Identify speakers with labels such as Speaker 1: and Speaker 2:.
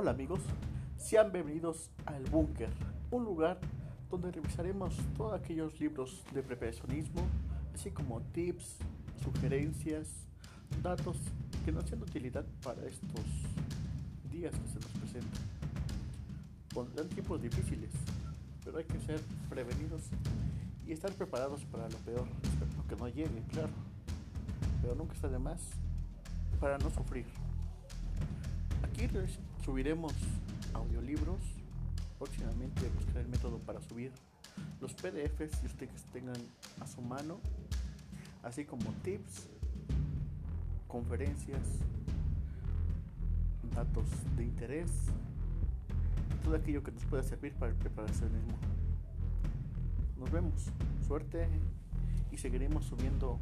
Speaker 1: Hola amigos, sean bienvenidos al Búnker, un lugar donde revisaremos todos aquellos libros de preparacionismo, así como tips, sugerencias, datos que nos sean de utilidad para estos días que se nos presentan. Pondrán tiempos difíciles, pero hay que ser prevenidos y estar preparados para lo peor, espero que no llegue, claro, pero nunca está de más para no sufrir. Aquí subiremos audiolibros, próximamente buscaré el método para subir los PDFs que ustedes tengan a su mano, así como tips, conferencias, datos de interés, todo aquello que nos pueda servir para el preparacionismo. Nos vemos, suerte y seguiremos subiendo